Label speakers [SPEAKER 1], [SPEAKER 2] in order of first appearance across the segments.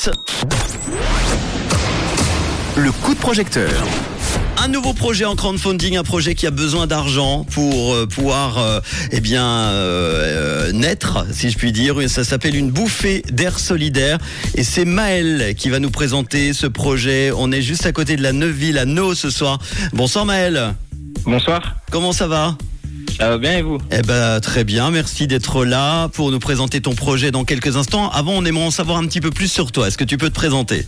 [SPEAKER 1] 6. Le coup de projecteur. Un nouveau projet en crowdfunding, un projet qui a besoin d'argent pour euh, pouvoir euh, eh bien euh, naître, si je puis dire. Ça s'appelle une bouffée d'air solidaire et c'est Maël qui va nous présenter ce projet. On est juste à côté de la Neuville à No ce soir. Bonsoir Maël.
[SPEAKER 2] Bonsoir,
[SPEAKER 1] Comment ça va?
[SPEAKER 2] Ça va bien et vous?
[SPEAKER 1] Eh ben très bien, merci d'être là pour nous présenter ton projet dans quelques instants. Avant, on aimerait en savoir un petit peu plus sur toi. Est-ce que tu peux te présenter?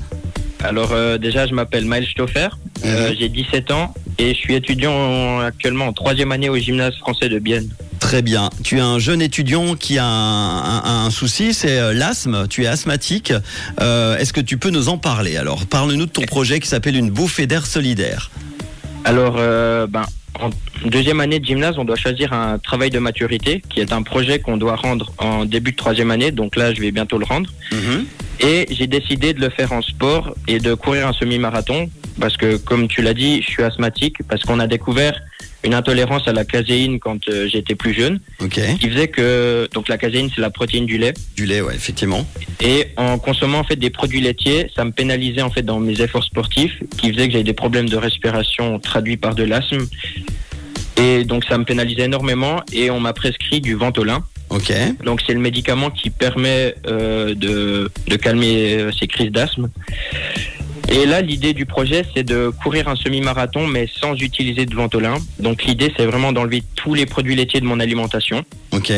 [SPEAKER 2] Alors euh, déjà, je m'appelle Maël Stoffer, euh,
[SPEAKER 1] Mhm.
[SPEAKER 2] j'ai 17 ans et je suis étudiant en- actuellement en troisième année au gymnase français de Bienne.
[SPEAKER 1] Très bien. Tu es un jeune étudiant qui a un, un- un souci, c'est euh, l'asthme. Tu es asthmatique. Euh, Est-ce que tu peux nous en parler? Alors, parle-nous de ton projet qui s'appelle une bouffée d'air solidaire.
[SPEAKER 2] Alors, ben, en deuxième année de gymnase, on doit choisir un travail de maturité qui est un projet qu'on doit rendre en début de troisième année, donc là, je vais bientôt le rendre. Et j'ai décidé de le faire en sport et de courir un semi-marathon parce que, comme tu l'as dit, je suis asthmatique parce qu'on a découvert une intolérance à la caséine quand euh, j'étais plus jeune.
[SPEAKER 1] Ok.
[SPEAKER 2] qui faisait que donc la caséine c'est la protéine du lait
[SPEAKER 1] Du lait, ouais, effectivement.
[SPEAKER 2] et en consommant en fait des produits laitiers ça me pénalisait en fait dans mes efforts sportifs qui faisait que j'avais des problèmes de respiration traduits par de l'asthme et donc ça me pénalisait énormément et on m'a prescrit du Ventolin
[SPEAKER 1] Ok.
[SPEAKER 2] donc c'est le médicament qui permet euh, de, de calmer euh, ces crises d'asthme et là l'idée du projet c'est de courir un semi-marathon mais sans utiliser de Ventolin donc l'idée c'est vraiment d'enlever tous les produits laitiers de mon alimentation
[SPEAKER 1] Ok.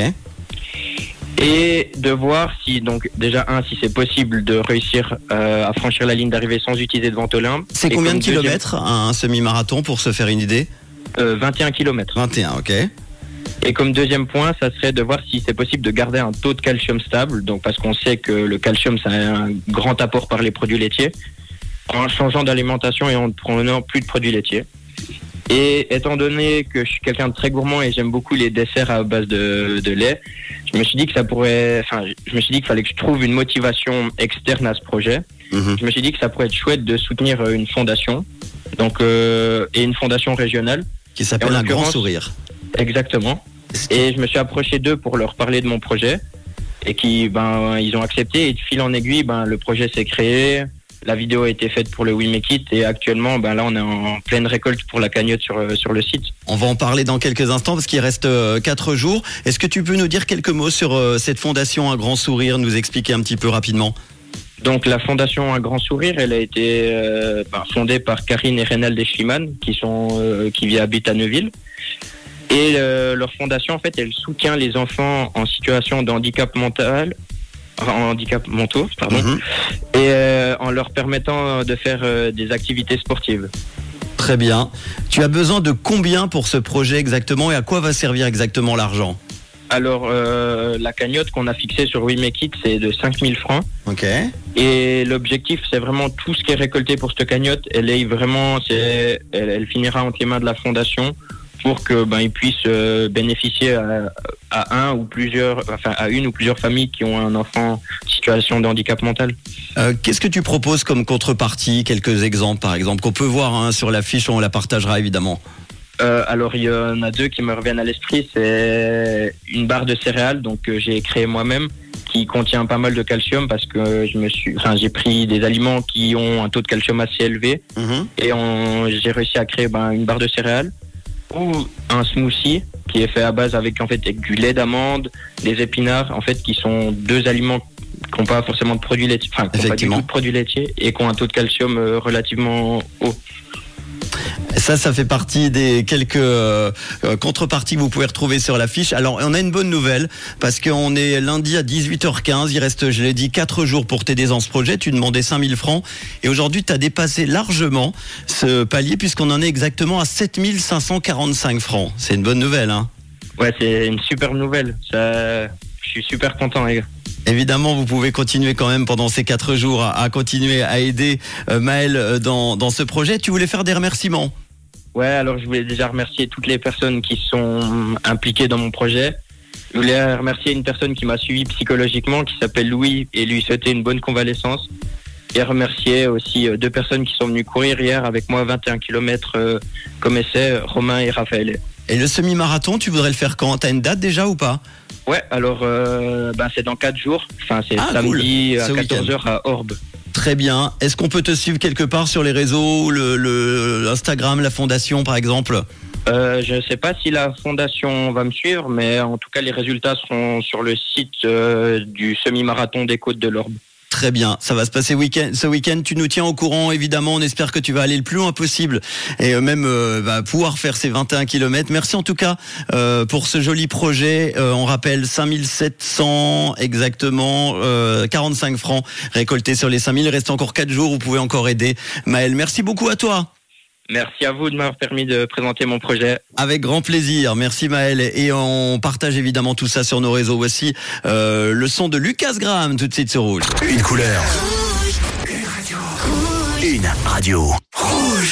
[SPEAKER 2] et de voir si donc déjà un si c'est possible de réussir euh, à franchir la ligne d'arrivée sans utiliser de Ventolin.
[SPEAKER 1] C'est
[SPEAKER 2] Et
[SPEAKER 1] combien de
[SPEAKER 2] deuxième-
[SPEAKER 1] kilomètres un semi-marathon pour se faire une idée
[SPEAKER 2] euh, 21 kilomètres.
[SPEAKER 1] 21, ok.
[SPEAKER 2] Et comme deuxième point, ça serait de voir si c'est possible de garder un taux de calcium stable, donc parce qu'on sait que le calcium ça a un grand apport par les produits laitiers, en changeant d'alimentation et en prenant plus de produits laitiers. Et étant donné que je suis quelqu'un de très gourmand et j'aime beaucoup les desserts à base de, de lait, je me suis dit que ça pourrait, enfin, je me suis dit qu'il fallait que je trouve une motivation externe à ce projet.
[SPEAKER 1] Mhm.
[SPEAKER 2] Je me suis dit que ça pourrait être chouette de soutenir euh, une fondation, donc euh, et une fondation régionale,
[SPEAKER 1] Qui s'appelle un grand sourire.
[SPEAKER 2] exactement. Et je me suis approché d'eux pour leur parler de mon projet, et qui, ben, ils ont accepté. Et de fil en aiguille, ben, le projet s'est créé. La vidéo a été faite pour le We Make It et actuellement, ben là, on est en pleine récolte pour la cagnotte sur, euh, sur le site.
[SPEAKER 1] On va en parler dans quelques instants parce qu'il reste euh, quatre jours. Est-ce que tu peux nous dire quelques mots sur euh, cette fondation Un Grand Sourire, nous expliquer un petit peu rapidement?
[SPEAKER 2] Donc la fondation Un Grand Sourire, elle a été euh, ben, fondée par Karine et Reynald Eschliman, qui sont euh, qui habitent à Neuville. Et euh, leur fondation, en fait, elle soutient les enfants en situation de handicap mental, en handicap mentaux, pardon,
[SPEAKER 1] Mhm.
[SPEAKER 2] et euh, en leur permettant de faire euh, des activités sportives.
[SPEAKER 1] Très bien. Tu as besoin de combien pour ce projet exactement et à quoi va servir exactement l'argent?
[SPEAKER 2] Alors euh, la cagnotte qu'on a fixée sur We Make It, c'est de 5000 francs.
[SPEAKER 1] Ok.
[SPEAKER 2] Et l'objectif, c'est vraiment tout ce qui est récolté pour cette cagnotte. Elle est vraiment, c'est, elle, elle finira entre les mains de la fondation pour que ben ils puissent euh, bénéficier à, à un ou plusieurs, enfin à une ou plusieurs familles qui ont un enfant en situation de handicap mental.
[SPEAKER 1] Euh, Qu'est-ce que tu proposes comme contrepartie? Quelques exemples, par exemple, qu'on peut voir hein, sur l'affiche, on la partagera évidemment.
[SPEAKER 2] Euh, alors il y en a deux qui me reviennent à l'esprit. C'est une barre de céréales, donc que j'ai créé moi-même, qui contient pas mal de calcium parce que je me suis, enfin j'ai pris des aliments qui ont un taux de calcium assez élevé.
[SPEAKER 1] Mhm.
[SPEAKER 2] et j'ai réussi à créer ben, une barre de céréales ou un smoothie qui est fait à base avec en fait avec du lait d'amande, des épinards en fait qui sont deux aliments qui n'ont pas forcément de produits laitiers, enfin qui n'ont pas du tout de produits laitiers et qui ont un taux de calcium euh, relativement haut.
[SPEAKER 1] Ça, ça fait partie des quelques euh, euh, contreparties que vous pouvez retrouver sur l'affiche. Alors, on a une bonne nouvelle parce qu'on est lundi à 18h15. Il reste, je l'ai dit, 4 jours pour t'aider dans ce projet. Tu demandais 5000 francs et aujourd'hui, tu as dépassé largement ce palier puisqu'on en est exactement à 7545 francs. C'est une bonne nouvelle, hein
[SPEAKER 2] Ouais, c'est une super nouvelle. Ça, je suis super content les gars.
[SPEAKER 1] Évidemment, vous pouvez continuer quand même pendant ces 4 jours à, à continuer à aider euh, Maël dans, dans ce projet. Tu voulais faire des remerciements?
[SPEAKER 2] Ouais, alors je voulais déjà remercier toutes les personnes qui sont impliquées dans mon projet. Je voulais remercier une personne qui m'a suivi psychologiquement, qui s'appelle Louis, et lui souhaiter une bonne convalescence. Et remercier aussi euh, deux personnes qui sont venues courir hier avec moi 21 km comme essai, Romain et Raphaël.
[SPEAKER 1] Et le semi-marathon, tu voudrais le faire quand? T'as une date déjà ou pas?
[SPEAKER 2] Ouais, alors euh, ben, c'est dans quatre jours. Enfin, c'est
[SPEAKER 1] Ah,
[SPEAKER 2] samedi
[SPEAKER 1] cool.
[SPEAKER 2] à
[SPEAKER 1] Ce
[SPEAKER 2] 14h à Orbe.
[SPEAKER 1] Très bien. Est-ce qu'on peut te suivre quelque part sur les réseaux, le, le Instagram, la fondation par exemple?
[SPEAKER 2] Euh, je ne sais pas si la fondation va me suivre, mais en tout cas, les résultats seront sur le site euh, du semi-marathon des Côtes de l'Orbe.
[SPEAKER 1] Très bien, ça va se passer. Ce week-end, tu nous tiens au courant, évidemment. On espère que tu vas aller le plus loin possible et euh, même euh, bah, pouvoir faire ces 21 km. Merci en tout cas euh, pour ce joli projet. Euh, on rappelle 5700 exactement, euh, 45 francs récoltés sur les 5000. Il reste encore 4 jours, vous pouvez encore aider. Maël, merci beaucoup à toi.
[SPEAKER 2] Merci à vous de m'avoir permis de présenter mon projet.
[SPEAKER 1] Avec grand plaisir, merci Maël. Et on partage évidemment tout ça sur nos réseaux. Voici euh, le son de Lucas Graham tout de suite sur Rouge.
[SPEAKER 3] Une couleur. Une radio. Rouge.